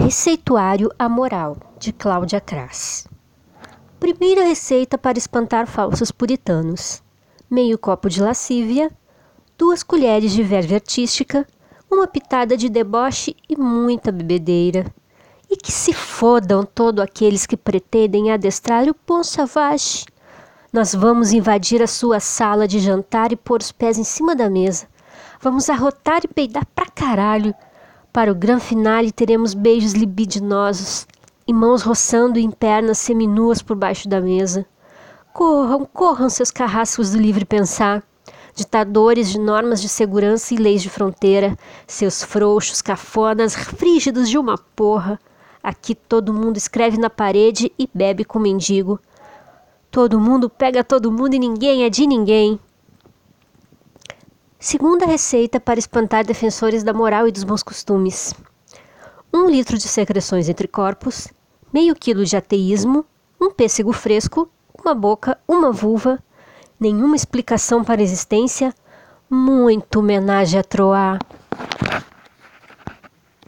Receituário Amoral, de Cláudia Crass. Primeira receita para espantar falsos puritanos: meio copo de lascívia, duas colheres de verve artística, uma pitada de deboche e muita bebedeira. E que se fodam todos aqueles que pretendem adestrar o pão savage. Nós vamos invadir a sua sala de jantar e pôr os pés em cima da mesa. Vamos arrotar e peidar pra caralho para o grande finale teremos beijos libidinosos e mãos roçando em pernas seminuas por baixo da mesa. Corram, corram seus carrascos do livre pensar, ditadores de normas de segurança e leis de fronteira, seus frouxos, cafonas, frígidos de uma porra. Aqui todo mundo escreve na parede e bebe com mendigo. Todo mundo pega todo mundo e ninguém é de ninguém. Segunda receita para espantar defensores da moral e dos bons costumes: um litro de secreções entre corpos, meio quilo de ateísmo, um pêssego fresco, uma boca, uma vulva, nenhuma explicação para a existência, muito homenagem a Troar.